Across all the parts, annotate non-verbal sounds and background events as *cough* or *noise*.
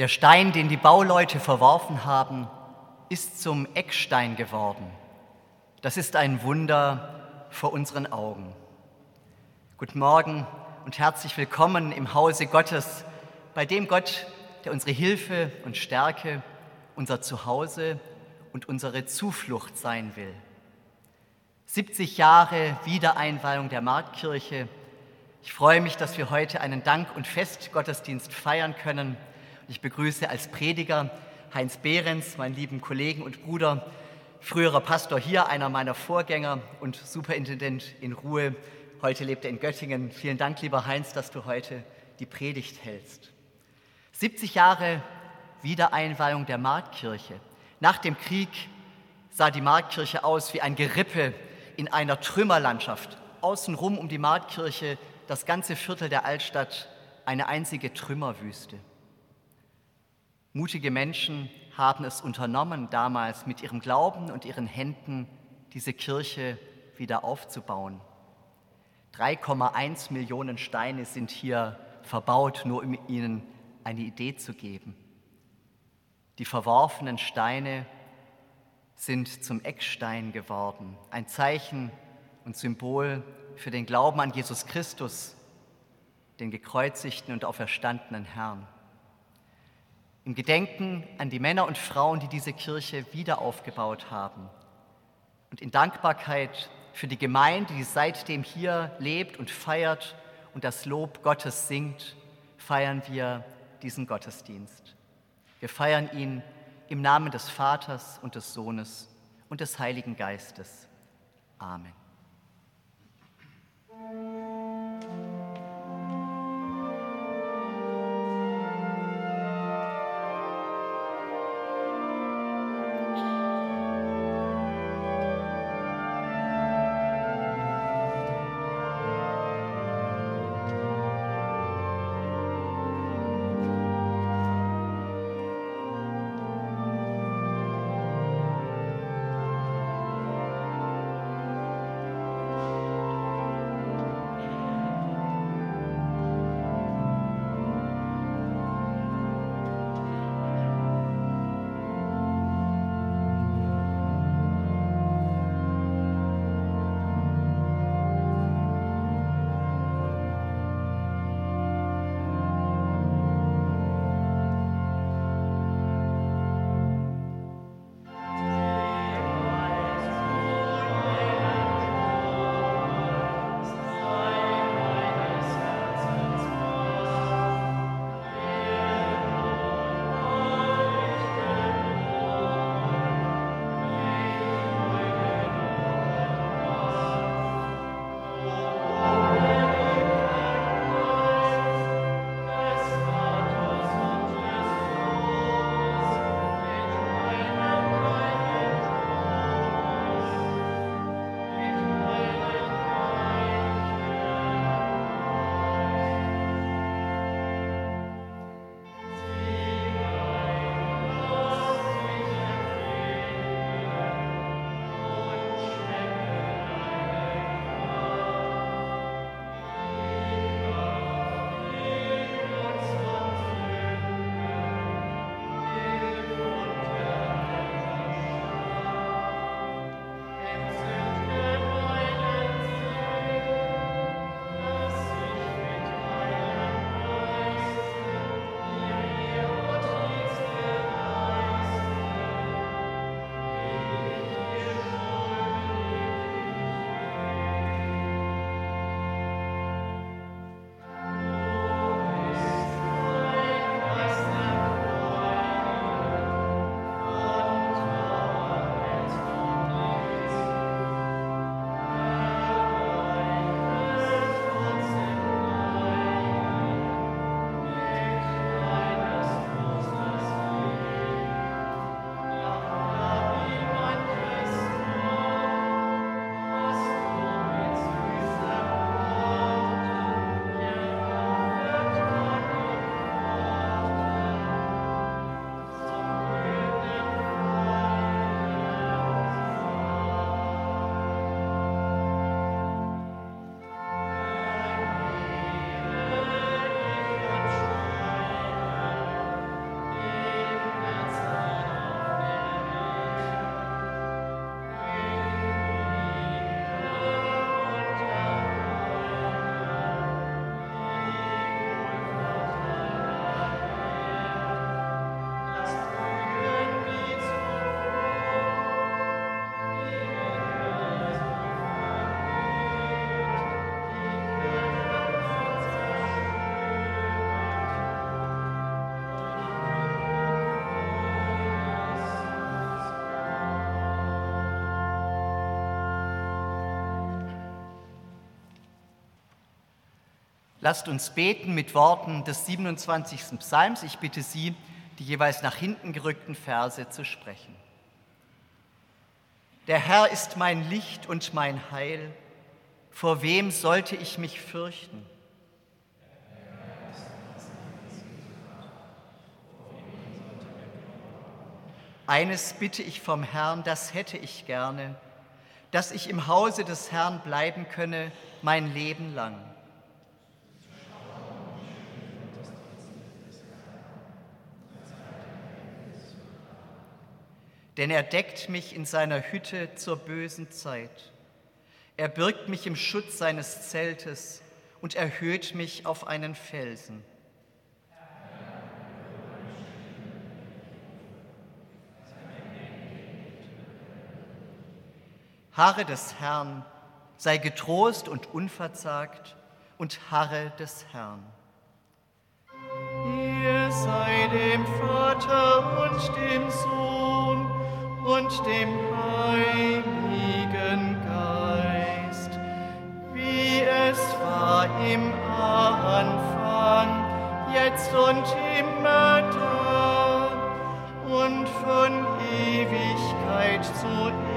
Der Stein, den die Bauleute verworfen haben, ist zum Eckstein geworden. Das ist ein Wunder vor unseren Augen. Guten Morgen und herzlich willkommen im Hause Gottes, bei dem Gott, der unsere Hilfe und Stärke, unser Zuhause und unsere Zuflucht sein will. 70 Jahre Wiedereinweihung der Marktkirche. Ich freue mich, dass wir heute einen Dank- und Festgottesdienst feiern können. Ich begrüße als Prediger Heinz Behrens, meinen lieben Kollegen und Bruder, früherer Pastor hier, einer meiner Vorgänger und Superintendent in Ruhe. Heute lebt er in Göttingen. Vielen Dank, lieber Heinz, dass du heute die Predigt hältst. 70 Jahre Wiedereinweihung der Marktkirche. Nach dem Krieg sah die Marktkirche aus wie ein Gerippe in einer Trümmerlandschaft. Außenrum um die Marktkirche das ganze Viertel der Altstadt eine einzige Trümmerwüste. Mutige Menschen haben es unternommen, damals mit ihrem Glauben und ihren Händen diese Kirche wieder aufzubauen. 3,1 Millionen Steine sind hier verbaut, nur um ihnen eine Idee zu geben. Die verworfenen Steine sind zum Eckstein geworden, ein Zeichen und Symbol für den Glauben an Jesus Christus, den gekreuzigten und auferstandenen Herrn. Im Gedenken an die Männer und Frauen, die diese Kirche wieder aufgebaut haben und in Dankbarkeit für die Gemeinde, die seitdem hier lebt und feiert und das Lob Gottes singt, feiern wir diesen Gottesdienst. Wir feiern ihn im Namen des Vaters und des Sohnes und des Heiligen Geistes. Amen. Lasst uns beten mit Worten des 27. Psalms. Ich bitte Sie, die jeweils nach hinten gerückten Verse zu sprechen. Der Herr ist mein Licht und mein Heil. Vor wem sollte ich mich fürchten? Eines bitte ich vom Herrn, das hätte ich gerne, dass ich im Hause des Herrn bleiben könne mein Leben lang. Denn er deckt mich in seiner Hütte zur bösen Zeit. Er birgt mich im Schutz seines Zeltes und erhöht mich auf einen Felsen. Harre des Herrn, sei getrost und unverzagt und harre des Herrn. Ihr sei dem Vater und dem Sohn und dem Heiligen Geist, wie es war im Anfang, jetzt und immer da und von Ewigkeit zu Ewigkeit.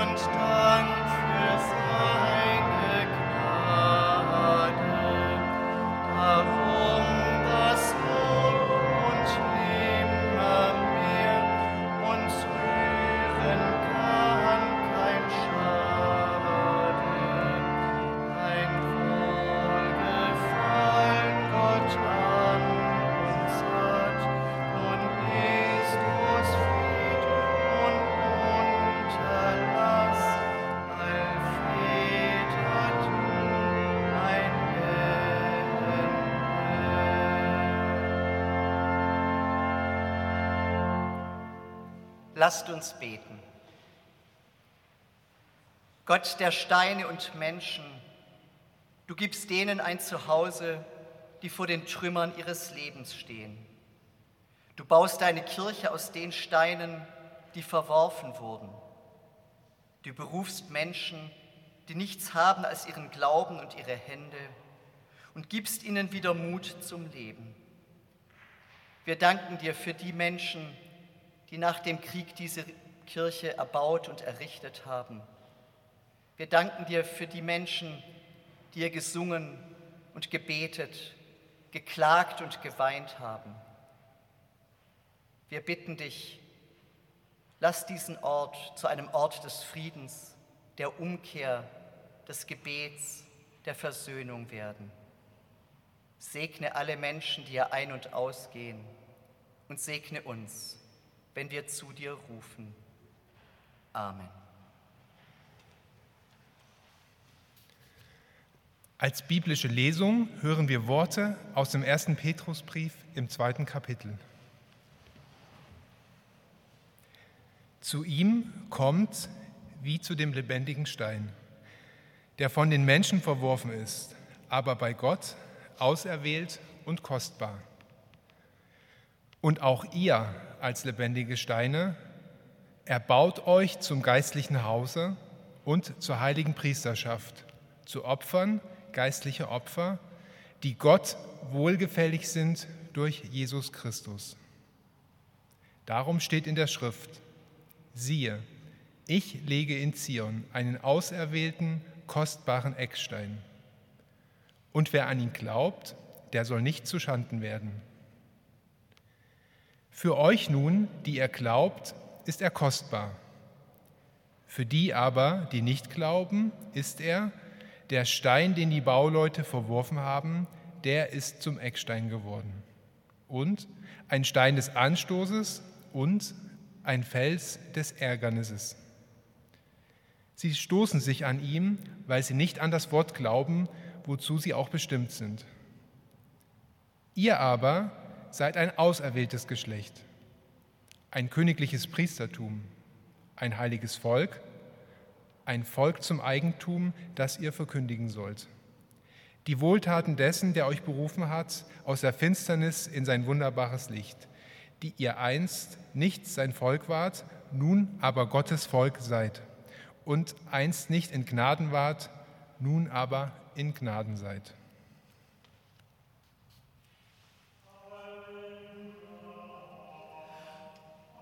once done. Lasst uns beten. Gott der Steine und Menschen, du gibst denen ein Zuhause, die vor den Trümmern ihres Lebens stehen. Du baust deine Kirche aus den Steinen, die verworfen wurden. Du berufst Menschen, die nichts haben als ihren Glauben und ihre Hände und gibst ihnen wieder Mut zum Leben. Wir danken dir für die Menschen, die nach dem Krieg diese Kirche erbaut und errichtet haben. Wir danken dir für die Menschen, die ihr gesungen und gebetet, geklagt und geweint haben. Wir bitten dich, lass diesen Ort zu einem Ort des Friedens, der Umkehr, des Gebets, der Versöhnung werden. Segne alle Menschen, die hier ein- und ausgehen, und segne uns wenn wir zu dir rufen. Amen. Als biblische Lesung hören wir Worte aus dem ersten Petrusbrief im zweiten Kapitel. Zu ihm kommt wie zu dem lebendigen Stein, der von den Menschen verworfen ist, aber bei Gott auserwählt und kostbar. Und auch ihr als lebendige Steine, erbaut euch zum geistlichen Hause und zur heiligen Priesterschaft, zu Opfern, geistliche Opfer, die Gott wohlgefällig sind durch Jesus Christus. Darum steht in der Schrift, siehe, ich lege in Zion einen auserwählten, kostbaren Eckstein. Und wer an ihn glaubt, der soll nicht zu Schanden werden. Für euch nun, die ihr glaubt, ist er kostbar. Für die aber, die nicht glauben, ist er, der Stein, den die Bauleute verworfen haben, der ist zum Eckstein geworden. Und ein Stein des Anstoßes und ein Fels des Ärgernisses. Sie stoßen sich an ihm, weil sie nicht an das Wort glauben, wozu sie auch bestimmt sind. Ihr aber seid ein auserwähltes Geschlecht, ein königliches Priestertum, ein heiliges Volk, ein Volk zum Eigentum, das ihr verkündigen sollt. Die Wohltaten dessen, der euch berufen hat, aus der Finsternis in sein wunderbares Licht, die ihr einst nicht sein Volk wart, nun aber Gottes Volk seid, und einst nicht in Gnaden wart, nun aber in Gnaden seid.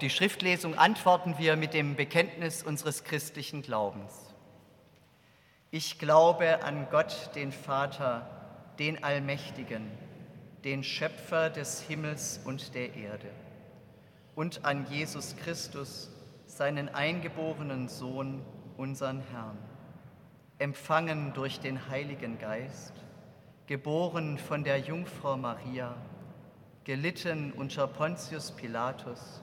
Die Schriftlesung antworten wir mit dem Bekenntnis unseres christlichen Glaubens. Ich glaube an Gott, den Vater, den Allmächtigen, den Schöpfer des Himmels und der Erde, und an Jesus Christus, seinen eingeborenen Sohn, unseren Herrn, empfangen durch den Heiligen Geist, geboren von der Jungfrau Maria, gelitten unter Pontius Pilatus,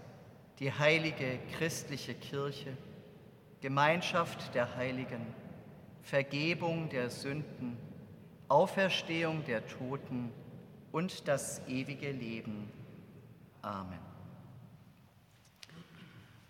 die heilige christliche Kirche, Gemeinschaft der Heiligen, Vergebung der Sünden, Auferstehung der Toten und das ewige Leben. Amen.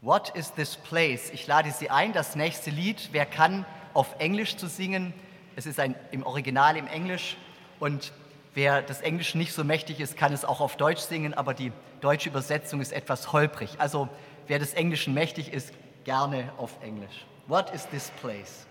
What is this place? Ich lade Sie ein, das nächste Lied, wer kann, auf Englisch zu singen. Es ist ein, im Original im Englisch und wer das Englische nicht so mächtig ist, kann es auch auf Deutsch singen, aber die deutsche Übersetzung ist etwas holprig. Also wer des Englischen mächtig ist, gerne auf Englisch. What is this place?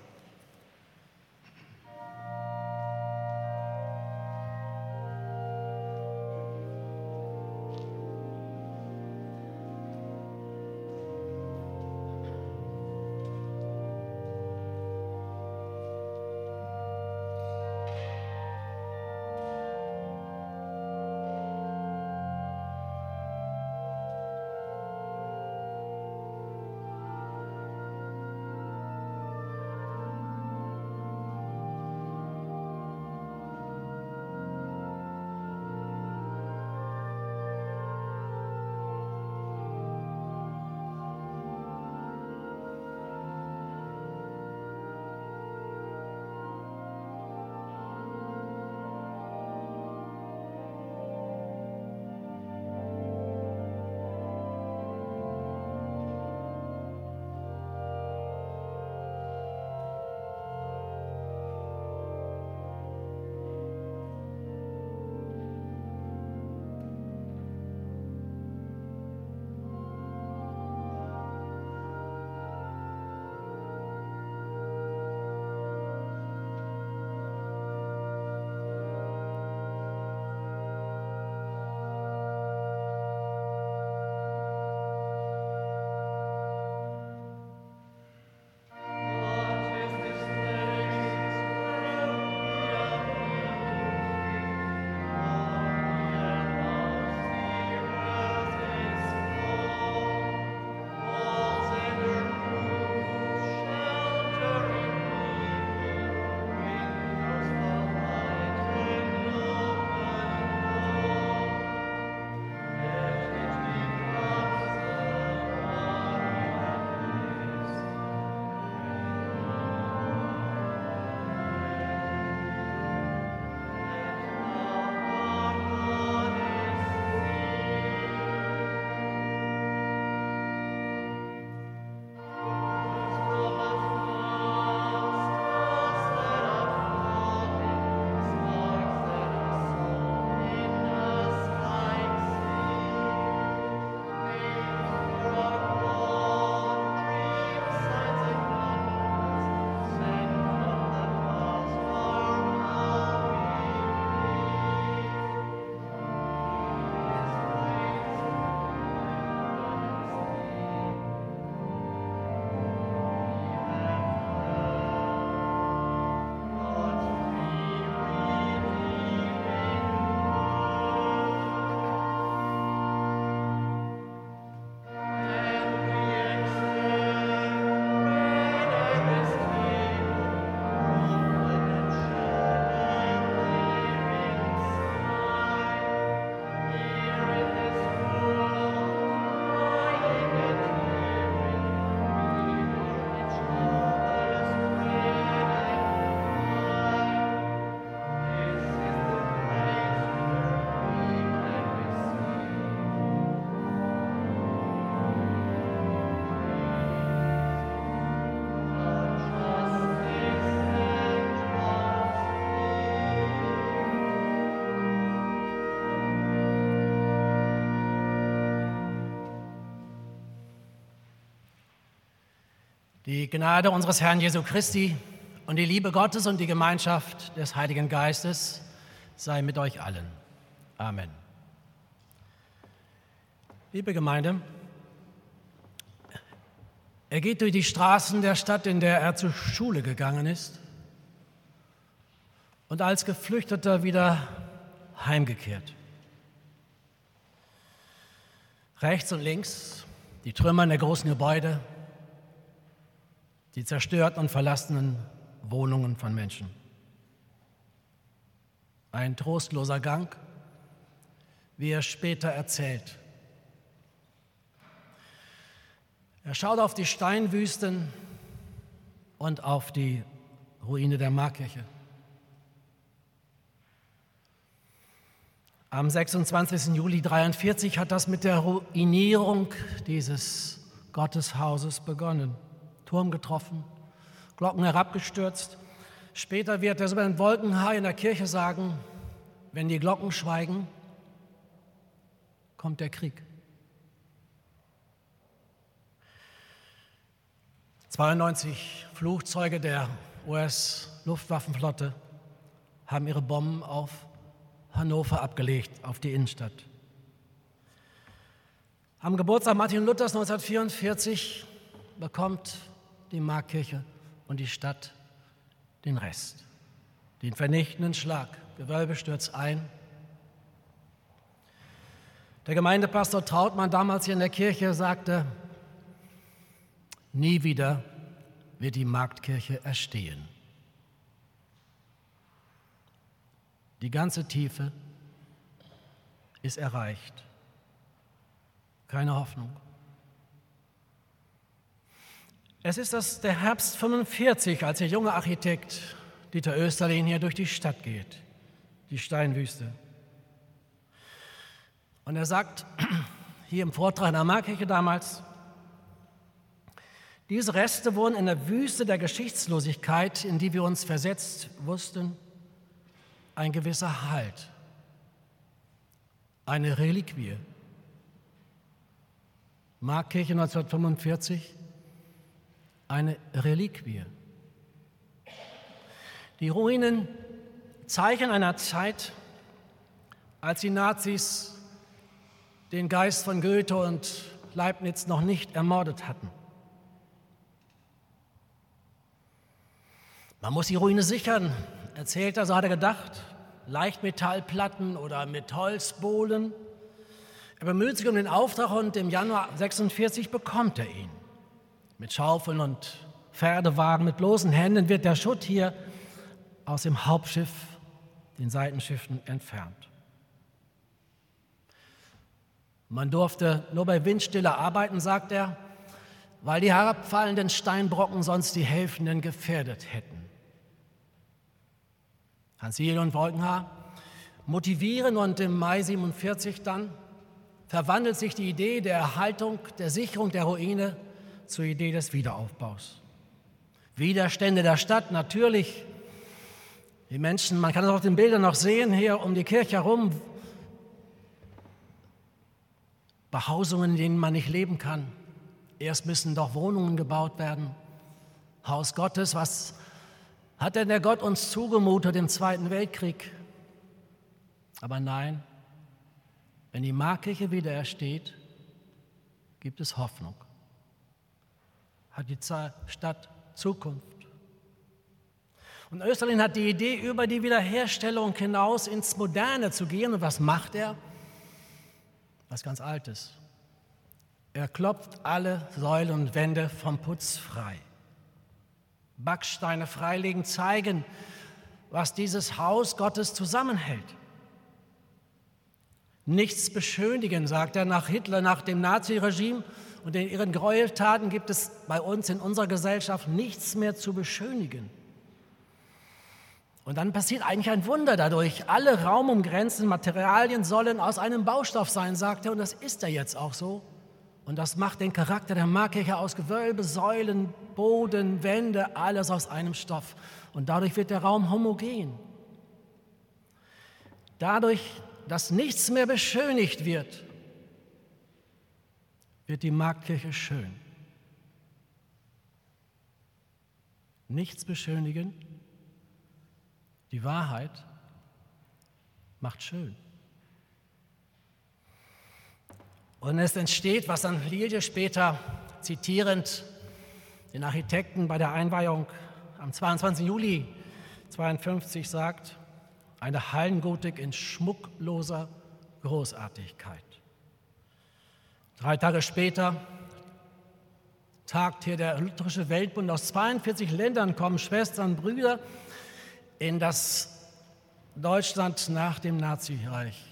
Die Gnade unseres Herrn Jesu Christi und die Liebe Gottes und die Gemeinschaft des Heiligen Geistes sei mit euch allen. Amen. Liebe Gemeinde, er geht durch die Straßen der Stadt, in der er zur Schule gegangen ist und als Geflüchteter wieder heimgekehrt. Rechts und links die Trümmer der großen Gebäude, die zerstörten und verlassenen Wohnungen von Menschen. Ein trostloser Gang, wie er später erzählt. Er schaut auf die Steinwüsten und auf die Ruine der Markkirche. Am 26. Juli 1943 hat das mit der Ruinierung dieses Gotteshauses begonnen. Turm getroffen, Glocken herabgestürzt. Später wird er so ein Wolkenhaar in der Kirche sagen, wenn die Glocken schweigen, kommt der Krieg. 92 Flugzeuge der US-Luftwaffenflotte haben ihre Bomben auf Hannover abgelegt, auf die Innenstadt. Am Geburtstag Martin Luthers 1944 bekommt die Markkirche und die Stadt den Rest, den vernichtenden Schlag. Gewölbe stürzt ein. Der Gemeindepastor Trautmann, damals hier in der Kirche, sagte, nie wieder wird die Marktkirche erstehen. Die ganze Tiefe ist erreicht. Keine Hoffnung. Es ist das, der Herbst 45, als der junge Architekt Dieter Österlin hier durch die Stadt geht, die Steinwüste. Und er sagt *clears throat* hier im Vortrag in der Markkirche damals, diese Reste wurden in der Wüste der Geschichtslosigkeit, in die wir uns versetzt wussten, ein gewisser Halt, eine Reliquie. Markkirche 1945, eine Reliquie. Die Ruinen zeichnen einer Zeit, als die Nazis den Geist von Goethe und Leibniz noch nicht ermordet hatten. Man muss die Ruine sichern, erzählt er, so hat er gedacht. Leichtmetallplatten oder mit Holzbohlen. Er bemüht sich um den Auftrag und im Januar 46 bekommt er ihn. Mit Schaufeln und Pferdewagen, mit bloßen Händen wird der Schutt hier aus dem Hauptschiff, den Seitenschiffen, entfernt. Man durfte nur bei Windstille arbeiten, sagt er, weil die herabfallenden Steinbrocken sonst die Helfenden gefährdet hätten. Hans-Jel und Wolkenhaar motivieren und im Mai 47 dann verwandelt sich die Idee der Erhaltung, der Sicherung der Ruine zur Idee des Wiederaufbaus. Widerstände der Stadt natürlich. Die Menschen, man kann es auf den Bildern noch sehen, hier um die Kirche herum, Behausungen, in denen man nicht leben kann. Erst müssen doch Wohnungen gebaut werden. Haus Gottes, was hat denn der Gott uns zugemutet im Zweiten Weltkrieg? Aber nein, wenn die Markkirche wieder ersteht, gibt es Hoffnung. Hat die Stadt Zukunft. Und Österlin hat die Idee, über die Wiederherstellung hinaus ins Moderne zu gehen. Und was macht er? Was ganz Altes. Er klopft alle Säulen und Wände vom Putz frei. Backsteine freilegen, zeigen, was dieses Haus Gottes zusammenhält. Nichts beschönigen, sagt er nach Hitler, nach dem Naziregime und in ihren Gräueltaten gibt es bei uns in unserer Gesellschaft nichts mehr zu beschönigen. Und dann passiert eigentlich ein Wunder dadurch. Alle raumumgrenzenden Materialien sollen aus einem Baustoff sein, sagt er, und das ist er jetzt auch so. Und das macht den Charakter der Markkirche aus Gewölbe, Säulen, Boden, Wände, alles aus einem Stoff. Und dadurch wird der Raum homogen. Dadurch, dass nichts mehr beschönigt wird, wird die Markkirche schön. nichts beschönigen. Die Wahrheit macht schön. Und es entsteht, was dann Lilie später zitierend den Architekten bei der Einweihung am 22. Juli 52 sagt, eine Hallengotik in schmuckloser Großartigkeit. Drei Tage später tagt hier der Lutherische Weltbund. Aus 42 Ländern kommen Schwestern, Brüder in das Deutschland nach dem Nazireich.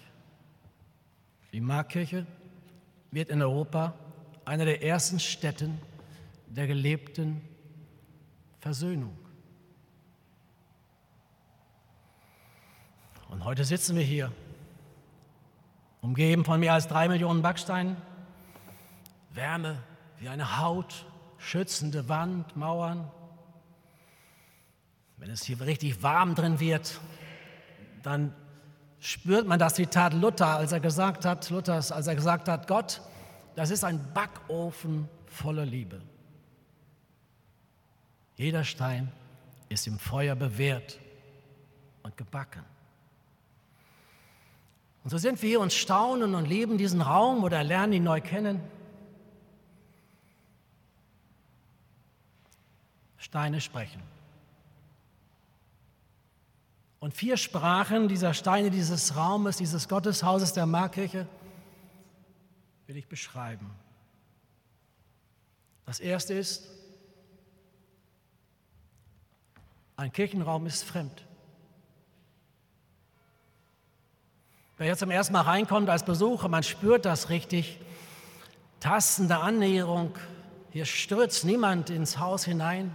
Die Markkirche wird in Europa einer der ersten Städten der gelebten Versöhnung. Und heute sitzen wir hier, umgeben von mehr als drei Millionen Backsteinen, Wärme wie eine Haut, schützende Wand, Mauern. Wenn es hier richtig warm drin wird, dann spürt man das Zitat Luther, als er gesagt hat, Luthers, als er gesagt hat, Gott, das ist ein Backofen voller Liebe. Jeder Stein ist im Feuer bewährt und gebacken. Und so sind wir hier und staunen und leben diesen Raum oder lernen ihn neu kennen. Steine sprechen. Und vier Sprachen dieser Steine, dieses Raumes, dieses Gotteshauses der Markkirche will ich beschreiben. Das erste ist, ein Kirchenraum ist fremd. Wer jetzt zum ersten Mal reinkommt als Besucher, man spürt das richtig. Tastende Annäherung. Hier stürzt niemand ins Haus hinein.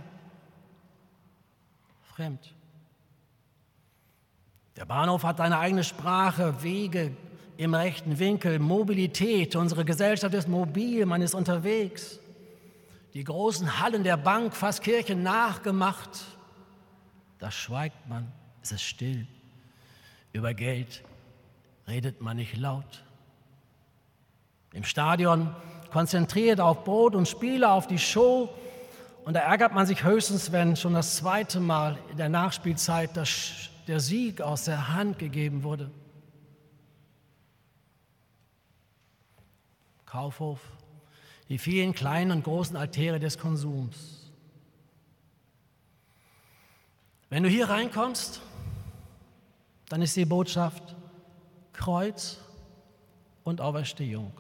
Fremd. Der Bahnhof hat eine eigene Sprache, Wege im rechten Winkel, Mobilität. Unsere Gesellschaft ist mobil, man ist unterwegs. Die großen Hallen der Bank, fast Kirchen nachgemacht. Da schweigt man, es ist still. Über Geld redet man nicht laut. Im Stadion konzentriert auf Brot und Spiele, auf die Show. Und da ärgert man sich höchstens, wenn schon das zweite Mal in der Nachspielzeit das der Sieg aus der Hand gegeben wurde. Kaufhof, die vielen kleinen und großen Altäre des Konsums. Wenn du hier reinkommst, dann ist die Botschaft Kreuz und Auferstehung.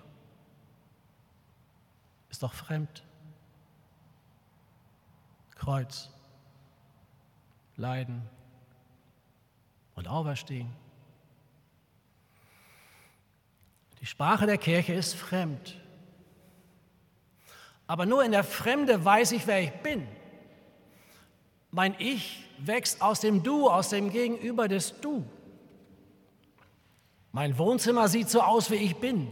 Ist doch fremd. Kreuz, Leiden, und auferstehen. Die Sprache der Kirche ist fremd. Aber nur in der Fremde weiß ich, wer ich bin. Mein Ich wächst aus dem Du, aus dem Gegenüber des Du. Mein Wohnzimmer sieht so aus, wie ich bin.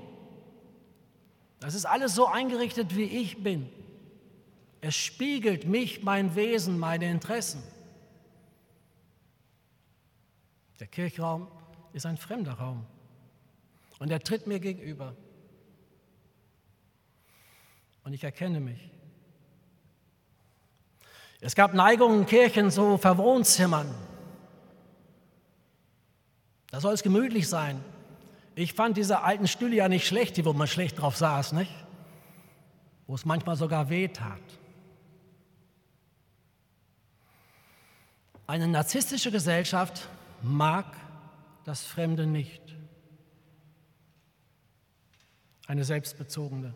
Das ist alles so eingerichtet, wie ich bin. Es spiegelt mich, mein Wesen, meine Interessen. Der Kirchraum ist ein fremder Raum und er tritt mir gegenüber. Und ich erkenne mich. Es gab Neigungen Kirchen zu Verwohnzimmern. Da soll es gemütlich sein. Ich fand diese alten Stühle ja nicht schlecht, wo man schlecht drauf saß, nicht? Wo es manchmal sogar weh tat. Eine narzisstische Gesellschaft mag das Fremde nicht. Eine selbstbezogene.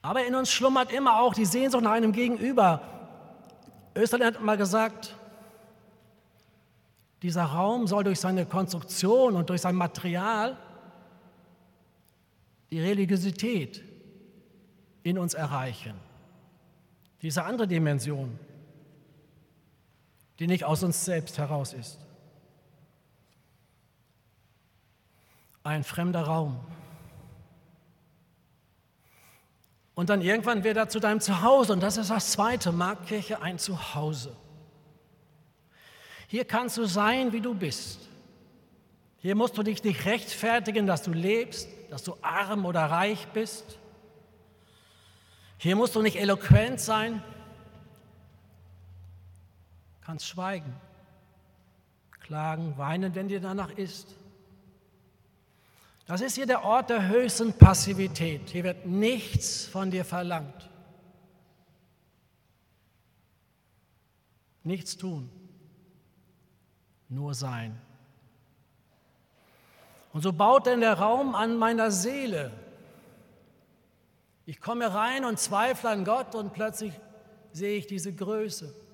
Aber in uns schlummert immer auch die Sehnsucht nach einem Gegenüber. Österreich hat mal gesagt, dieser Raum soll durch seine Konstruktion und durch sein Material die Religiosität in uns erreichen. Diese andere Dimension die nicht aus uns selbst heraus ist. Ein fremder Raum. Und dann irgendwann wird er zu deinem Zuhause. Und das ist das zweite, Marktkirche, ein Zuhause. Hier kannst du sein, wie du bist. Hier musst du dich nicht rechtfertigen, dass du lebst, dass du arm oder reich bist. Hier musst du nicht eloquent sein, kannst schweigen, klagen, weinen, wenn dir danach ist. Das ist hier der Ort der höchsten Passivität. Hier wird nichts von dir verlangt. Nichts tun, nur sein. Und so baut denn der Raum an meiner Seele. Ich komme rein und zweifle an Gott und plötzlich sehe ich diese Größe.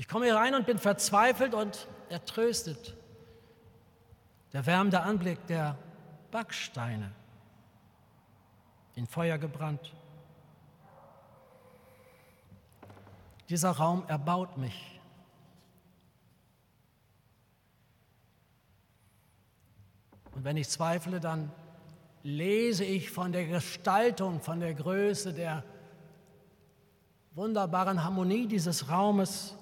Ich komme hier rein und bin verzweifelt und ertröstet. Der wärmende Anblick der Backsteine, in Feuer gebrannt. Dieser Raum erbaut mich. Und wenn ich zweifle, dann lese ich von der Gestaltung, von der Größe, der wunderbaren Harmonie dieses Raumes,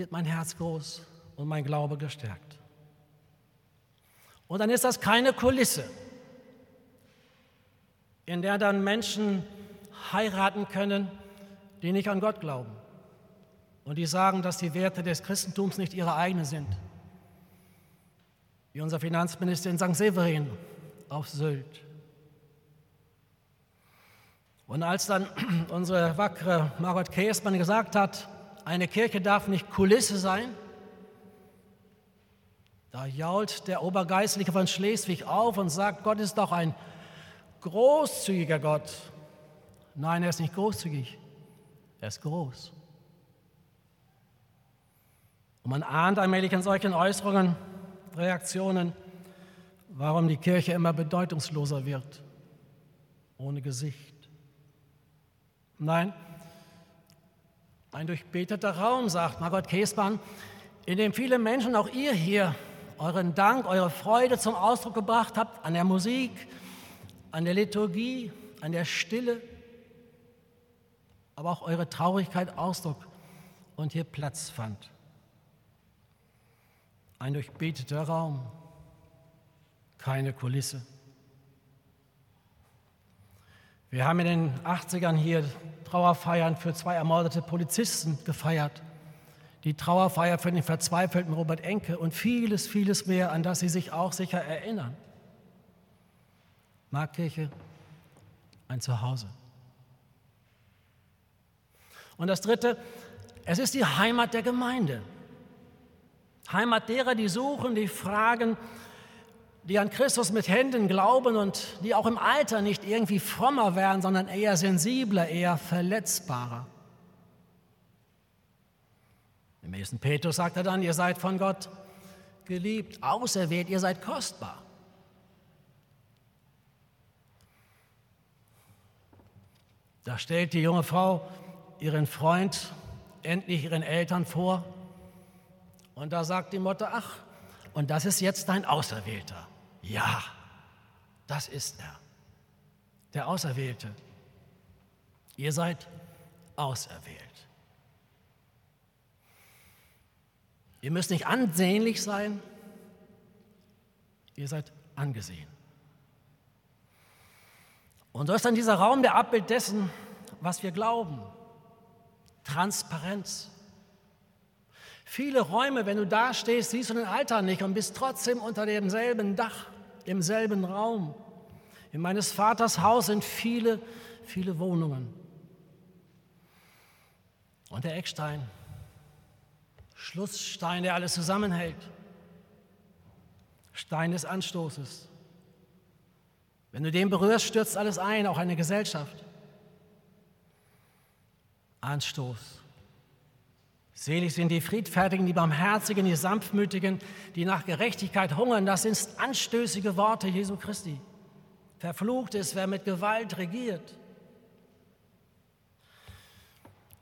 wird mein Herz groß und mein Glaube gestärkt. Und dann ist das keine Kulisse, in der dann Menschen heiraten können, die nicht an Gott glauben und die sagen, dass die Werte des Christentums nicht ihre eigenen sind. Wie unser Finanzminister in St. Severin auf Sylt. Und als dann *clears throat* unsere wackere Margot Käsmann gesagt hat, eine Kirche darf nicht Kulisse sein, da jault der Obergeistliche von Schleswig auf und sagt, Gott ist doch ein großzügiger Gott. Nein, er ist nicht großzügig, er ist groß. Und man ahnt allmählich in solchen Äußerungen, Reaktionen, warum die Kirche immer bedeutungsloser wird, ohne Gesicht. Nein, ein durchbeteter Raum, sagt Margot Käsmann, in dem viele Menschen, auch ihr hier, euren Dank, eure Freude zum Ausdruck gebracht habt an der Musik, an der Liturgie, an der Stille, aber auch eure Traurigkeit Ausdruck und hier Platz fand. Ein durchbeteter Raum, keine Kulisse. Wir haben in den 80ern hier Trauerfeiern für zwei ermordete Polizisten gefeiert die Trauerfeier für den verzweifelten Robert Enke und vieles, vieles mehr, an das Sie sich auch sicher erinnern. Markkirche, ein Zuhause. Und das Dritte, es ist die Heimat der Gemeinde. Heimat derer, die suchen, die fragen, die an Christus mit Händen glauben und die auch im Alter nicht irgendwie frommer werden, sondern eher sensibler, eher verletzbarer. Im ersten Petrus sagt er dann, ihr seid von Gott geliebt, auserwählt, ihr seid kostbar. Da stellt die junge Frau ihren Freund endlich ihren Eltern vor und da sagt die Mutter, ach, und das ist jetzt dein Auserwählter. Ja, das ist er, der Auserwählte. Ihr seid auserwählt. Ihr müsst nicht ansehnlich sein, ihr seid angesehen. Und so ist dann dieser Raum der Abbild dessen, was wir glauben. Transparenz. Viele Räume, wenn du da stehst, siehst du den Alter nicht und bist trotzdem unter demselben Dach, im selben Raum. In meines Vaters Haus sind viele, viele Wohnungen. Und der Eckstein, Schlussstein, der alles zusammenhält. Stein des Anstoßes. Wenn du den berührst, stürzt alles ein, auch eine Gesellschaft. Anstoß. Selig sind die Friedfertigen, die Barmherzigen, die Sanftmütigen, die nach Gerechtigkeit hungern. Das sind anstößige Worte Jesu Christi. Verflucht ist, wer mit Gewalt regiert.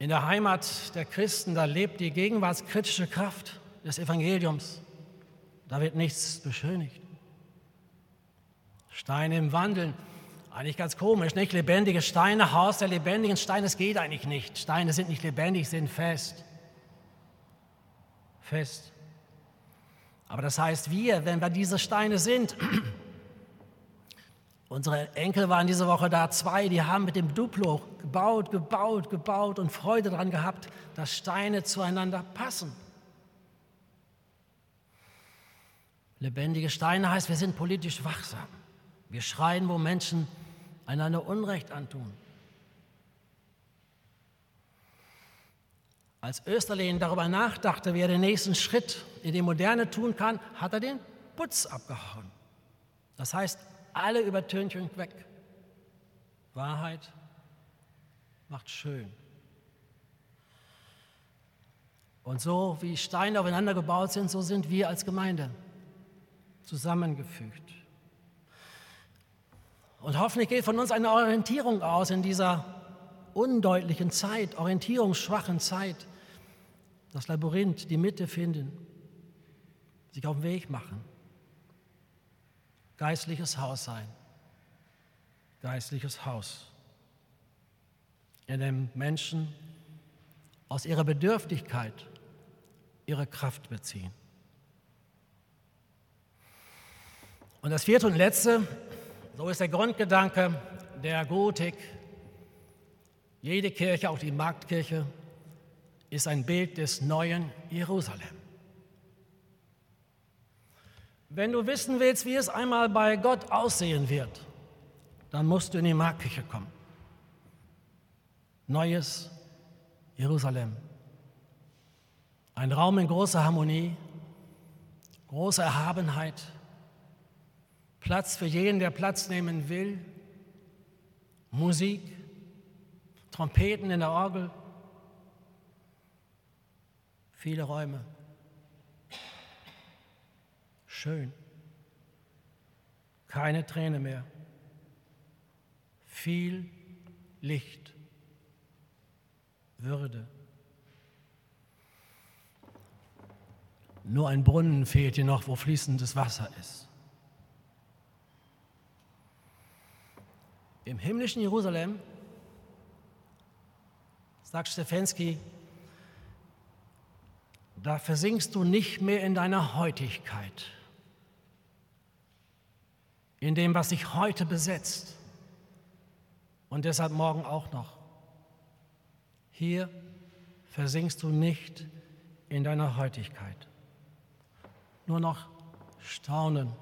In der Heimat der Christen, da lebt die gegenwartskritische Kraft des Evangeliums. Da wird nichts beschönigt. Steine im Wandeln, eigentlich ganz komisch, nicht? Lebendige Steine, Haus der lebendigen Steine, das geht eigentlich nicht. Steine sind nicht lebendig, sind fest. Fest. Aber das heißt, wir, wenn wir diese Steine sind, *clears throat* Unsere Enkel waren diese Woche da, zwei, die haben mit dem Duplo gebaut, gebaut, gebaut und Freude daran gehabt, dass Steine zueinander passen. Lebendige Steine heißt, wir sind politisch wachsam. Wir schreien, wo Menschen einander Unrecht antun. Als Österlin darüber nachdachte, wie er den nächsten Schritt in die Moderne tun kann, hat er den Putz abgehauen. Das heißt, alle Übertönchen weg. Wahrheit macht schön. Und so wie Steine aufeinander gebaut sind, so sind wir als Gemeinde zusammengefügt. Und hoffentlich geht von uns eine Orientierung aus in dieser undeutlichen Zeit, orientierungsschwachen Zeit, das Labyrinth, die Mitte finden, sich auf den Weg machen. Geistliches Haus sein. Geistliches Haus, in dem Menschen aus ihrer Bedürftigkeit ihre Kraft beziehen. Und das vierte und letzte, so ist der Grundgedanke der Gotik. Jede Kirche, auch die Marktkirche, ist ein Bild des neuen Jerusalem. Wenn du wissen willst, wie es einmal bei Gott aussehen wird, dann musst du in die Marktkirche kommen. Neues Jerusalem. Ein Raum in großer Harmonie, großer Erhabenheit, Platz für jeden, der Platz nehmen will, Musik, Trompeten in der Orgel, viele Räume. Schön. Keine Träne mehr. Viel Licht. Würde. Nur ein Brunnen fehlt hier noch, wo fließendes Wasser ist. Im himmlischen Jerusalem, sagt Stefanski, da versinkst du nicht mehr in deiner Heutigkeit, in dem, was dich heute besetzt und deshalb morgen auch noch. Hier versinkst du nicht in deiner Heutigkeit, nur noch Staunen.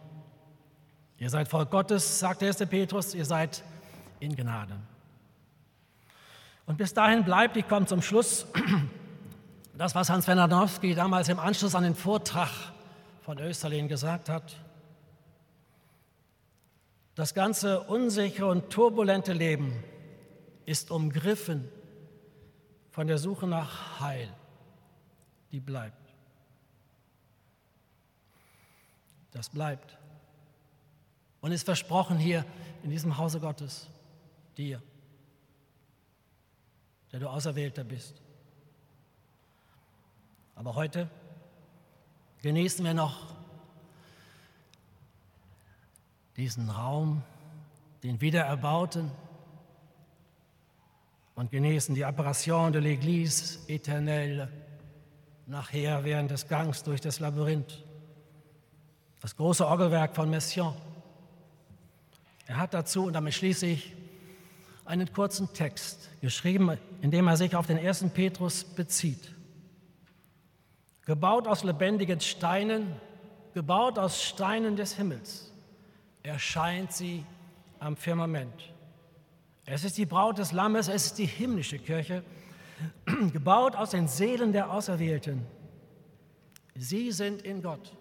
Ihr seid Volk Gottes, sagt der erste Petrus, ihr seid in Gnade. Und bis dahin bleibt, ich komme zum Schluss, das, was Hans Wenardowski damals im Anschluss an den Vortrag von Österlin gesagt hat. Das ganze unsichere und turbulente Leben ist umgriffen von der Suche nach Heil, die bleibt. Das bleibt. Und ist versprochen hier in diesem Hause Gottes dir, der du Auserwählter bist. Aber heute genießen wir noch diesen Raum, den Wiedererbauten und genießen die Apparition de l'Église éternelle nachher während des Gangs durch das Labyrinth. Das große Orgelwerk von Messiaen. Er hat dazu, und damit schließe ich, einen kurzen Text geschrieben, in dem er sich auf den ersten Petrus bezieht. Gebaut aus lebendigen Steinen, gebaut aus Steinen des Himmels, erscheint sie am Firmament. Es ist die Braut des Lammes, es ist die himmlische Kirche, *clears throat* gebaut aus den Seelen der Auserwählten. Sie sind in Gott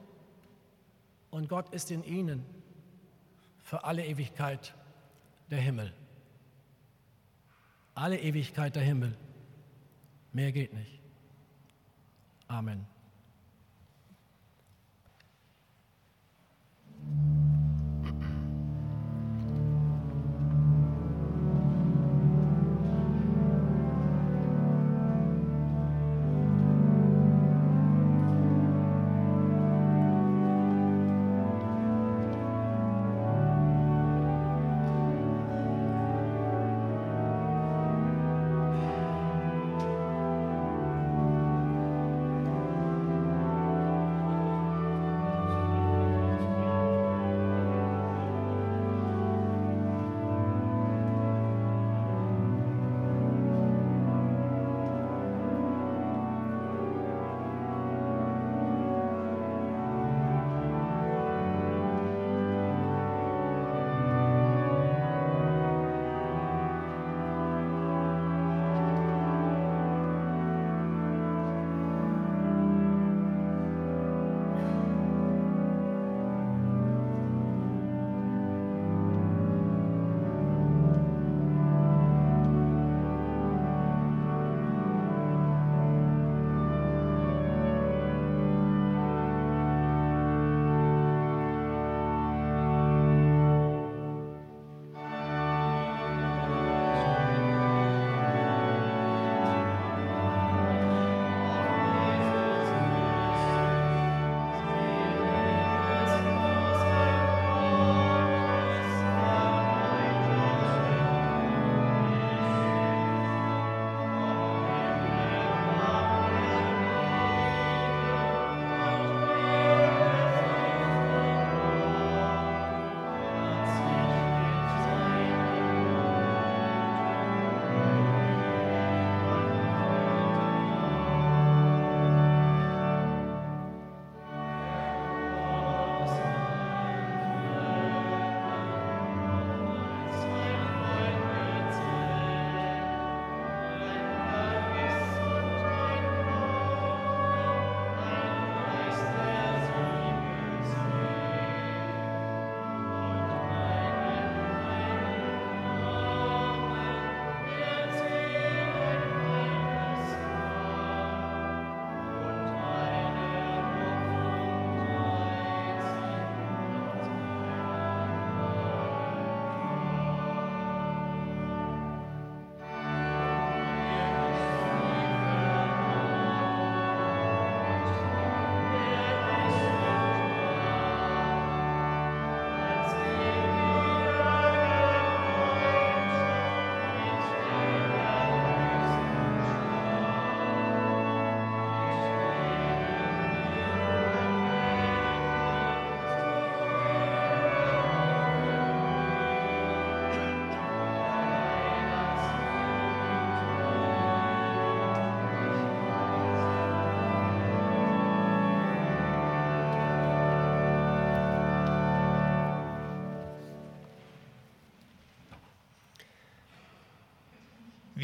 und Gott ist in ihnen für alle Ewigkeit der Himmel alle Ewigkeit der Himmel. Mehr geht nicht. Amen.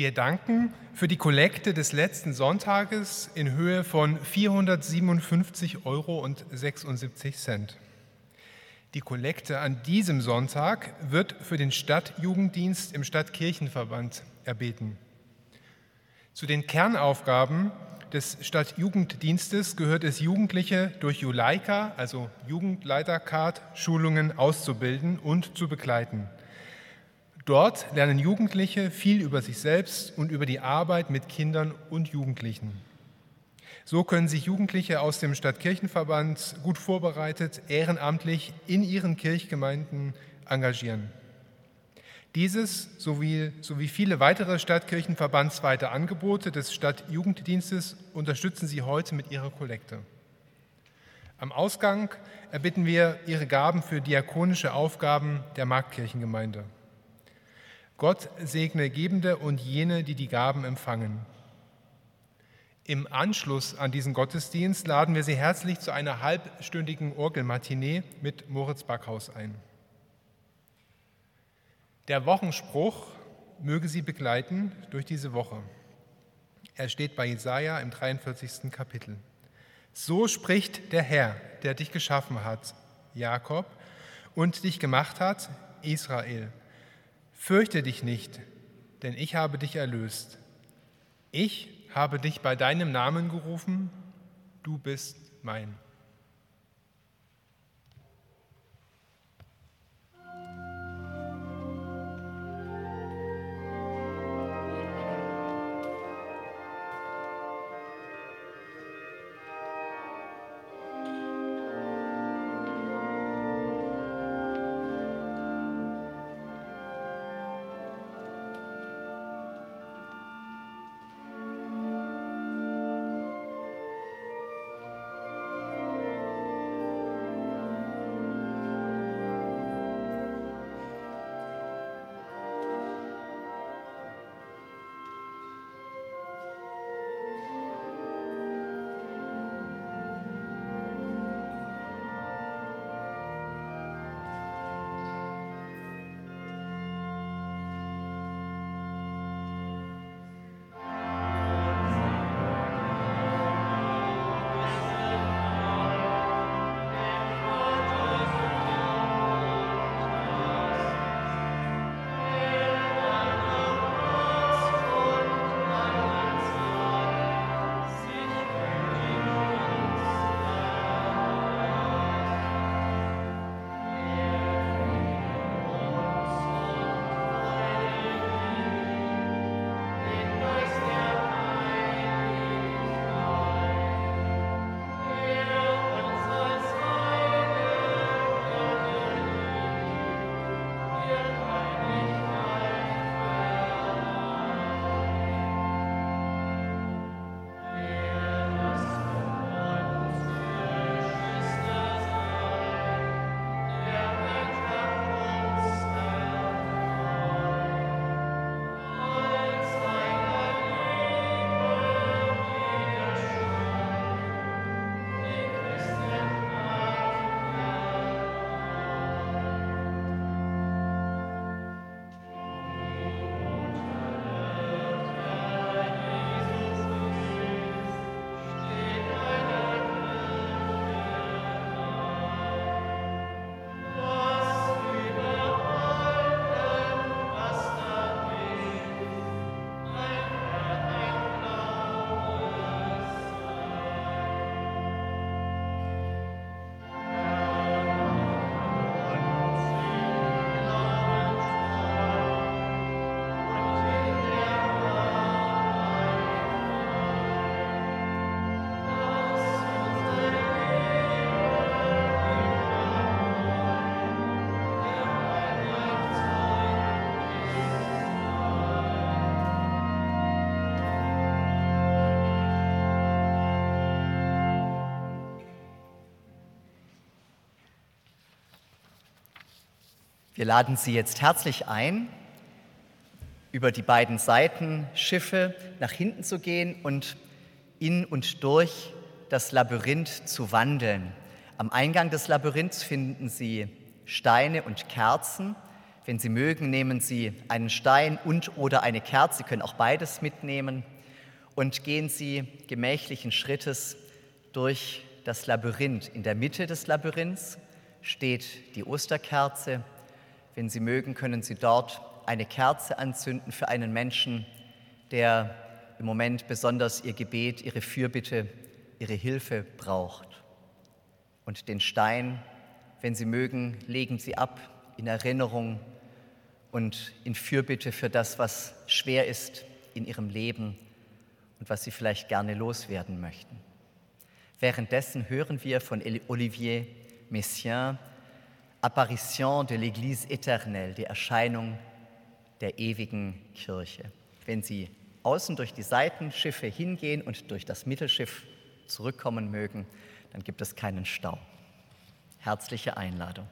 Wir danken für die Kollekte des letzten Sonntages in Höhe von 457,76 Euro. Die Kollekte an diesem Sonntag wird für den Stadtjugenddienst im Stadtkirchenverband erbeten. Zu den Kernaufgaben des Stadtjugenddienstes gehört es, Jugendliche durch Juleika, also Jugendleitercard, Schulungen auszubilden und zu begleiten. Dort lernen Jugendliche viel über sich selbst und über die Arbeit mit Kindern und Jugendlichen. So können sich Jugendliche aus dem Stadtkirchenverband gut vorbereitet ehrenamtlich in ihren Kirchgemeinden engagieren. Dieses sowie, sowie viele weitere Stadtkirchenverbandsweite Angebote des Stadtjugenddienstes unterstützen Sie heute mit Ihrer Kollekte. Am Ausgang erbitten wir Ihre Gaben für diakonische Aufgaben der Marktkirchengemeinde. Gott segne Gebende und jene, die die Gaben empfangen. Im Anschluss an diesen Gottesdienst laden wir Sie herzlich zu einer halbstündigen Orgelmatinee mit Moritz Backhaus ein. Der Wochenspruch möge Sie begleiten durch diese Woche. Er steht bei Jesaja im 43. Kapitel. So spricht der Herr, der dich geschaffen hat, Jakob, und dich gemacht hat, Israel. Fürchte dich nicht, denn ich habe dich erlöst. Ich habe dich bei deinem Namen gerufen, du bist mein. Wir laden Sie jetzt herzlich ein, über die beiden Seitenschiffe nach hinten zu gehen und in und durch das Labyrinth zu wandeln. Am Eingang des Labyrinths finden Sie Steine und Kerzen Wenn Sie mögen, nehmen Sie einen Stein und oder eine Kerze, Sie können auch beides mitnehmen und gehen Sie gemächlichen Schrittes durch das Labyrinth. In der Mitte des Labyrinths steht die Osterkerze. Wenn Sie mögen, können Sie dort eine Kerze anzünden für einen Menschen, der im Moment besonders Ihr Gebet, Ihre Fürbitte, Ihre Hilfe braucht. Und den Stein, wenn Sie mögen, legen Sie ab in Erinnerung und in Fürbitte für das, was schwer ist in Ihrem Leben und was Sie vielleicht gerne loswerden möchten. Währenddessen hören wir von Olivier Messiaen Apparition de l'Église éternelle, die Erscheinung der ewigen Kirche. Wenn Sie außen durch die Seitenschiffe hingehen und durch das Mittelschiff zurückkommen mögen, dann gibt es keinen Stau. Herzliche Einladung.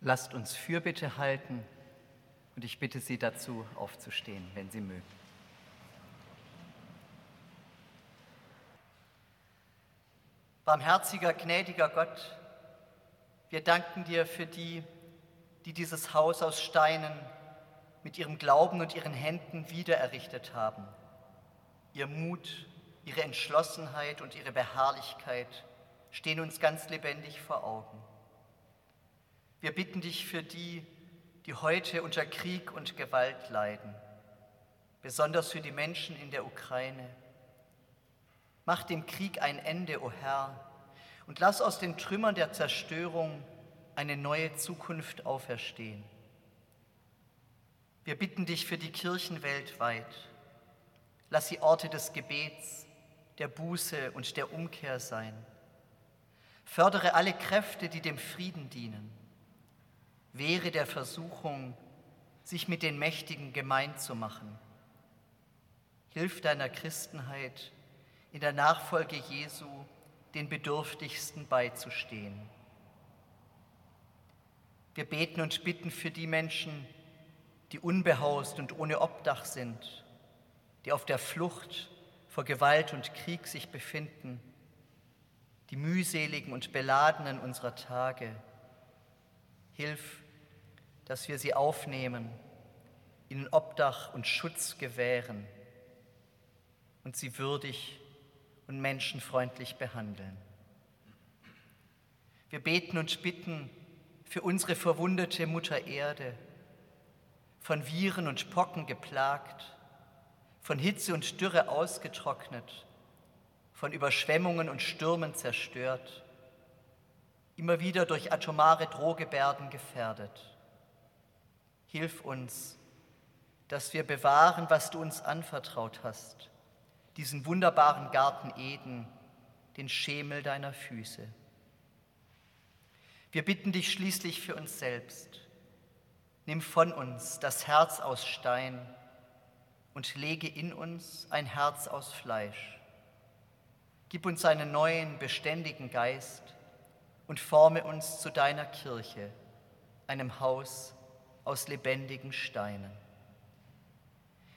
Lasst uns Fürbitte halten und ich bitte Sie dazu aufzustehen, wenn Sie mögen. Barmherziger, gnädiger Gott, wir danken dir für die, die dieses Haus aus Steinen mit ihrem Glauben und ihren Händen wiedererrichtet haben. Ihr Mut, ihre Entschlossenheit und ihre Beharrlichkeit stehen uns ganz lebendig vor Augen. Wir bitten dich für die, die heute unter Krieg und Gewalt leiden, besonders für die Menschen in der Ukraine. Mach dem Krieg ein Ende, o oh Herr, und lass aus den Trümmern der Zerstörung eine neue Zukunft auferstehen. Wir bitten dich für die Kirchen weltweit. Lass sie Orte des Gebets, der Buße und der Umkehr sein. Fördere alle Kräfte, die dem Frieden dienen wehre der Versuchung, sich mit den Mächtigen gemein zu machen. Hilf deiner Christenheit in der Nachfolge Jesu den Bedürftigsten beizustehen. Wir beten und bitten für die Menschen, die unbehaust und ohne Obdach sind, die auf der Flucht vor Gewalt und Krieg sich befinden, die mühseligen und beladenen unserer Tage. Hilf, dass wir sie aufnehmen, ihnen Obdach und Schutz gewähren und sie würdig und menschenfreundlich behandeln. Wir beten und bitten für unsere verwundete Mutter Erde, von Viren und Pocken geplagt, von Hitze und Dürre ausgetrocknet, von Überschwemmungen und Stürmen zerstört, immer wieder durch atomare Drohgebärden gefährdet. Hilf uns, dass wir bewahren, was du uns anvertraut hast, diesen wunderbaren Garten Eden, den Schemel deiner Füße. Wir bitten dich schließlich für uns selbst. Nimm von uns das Herz aus Stein und lege in uns ein Herz aus Fleisch. Gib uns einen neuen, beständigen Geist und forme uns zu deiner Kirche, einem Haus, aus lebendigen Steinen.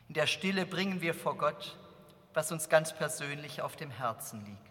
In der Stille bringen wir vor Gott, was uns ganz persönlich auf dem Herzen liegt.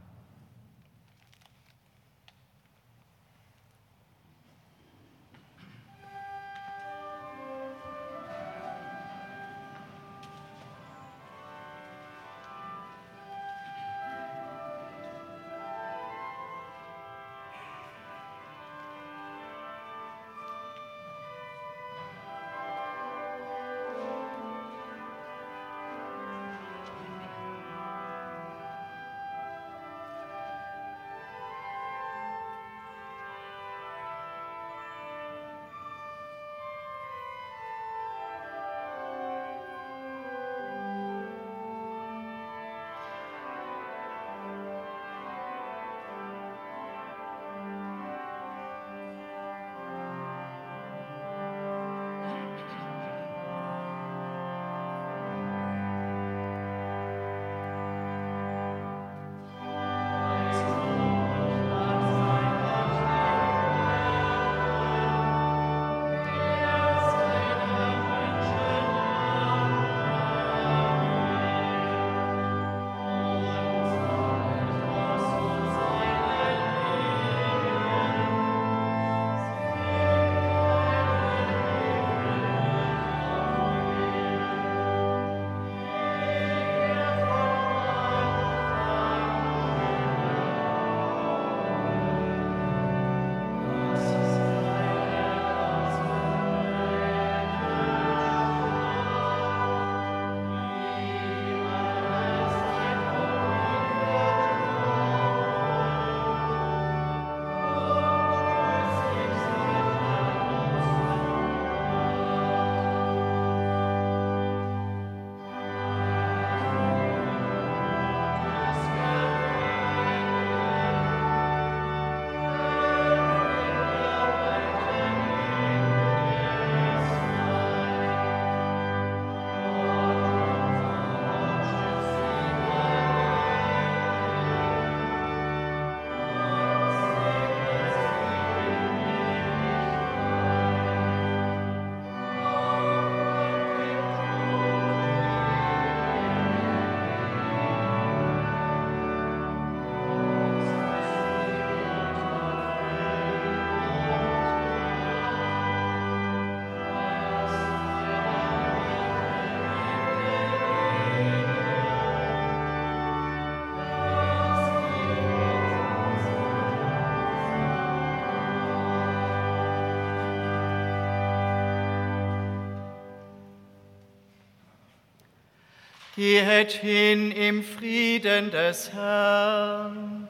Gehet hin im Frieden des Herrn.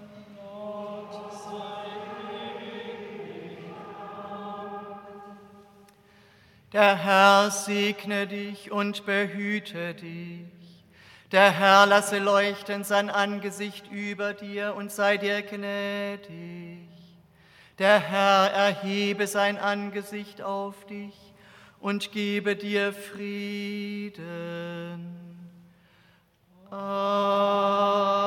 Der Herr segne dich und behüte dich. Der Herr lasse leuchten sein Angesicht über dir und sei dir gnädig. Der Herr erhebe sein Angesicht auf dich und gebe dir Frieden. Amen.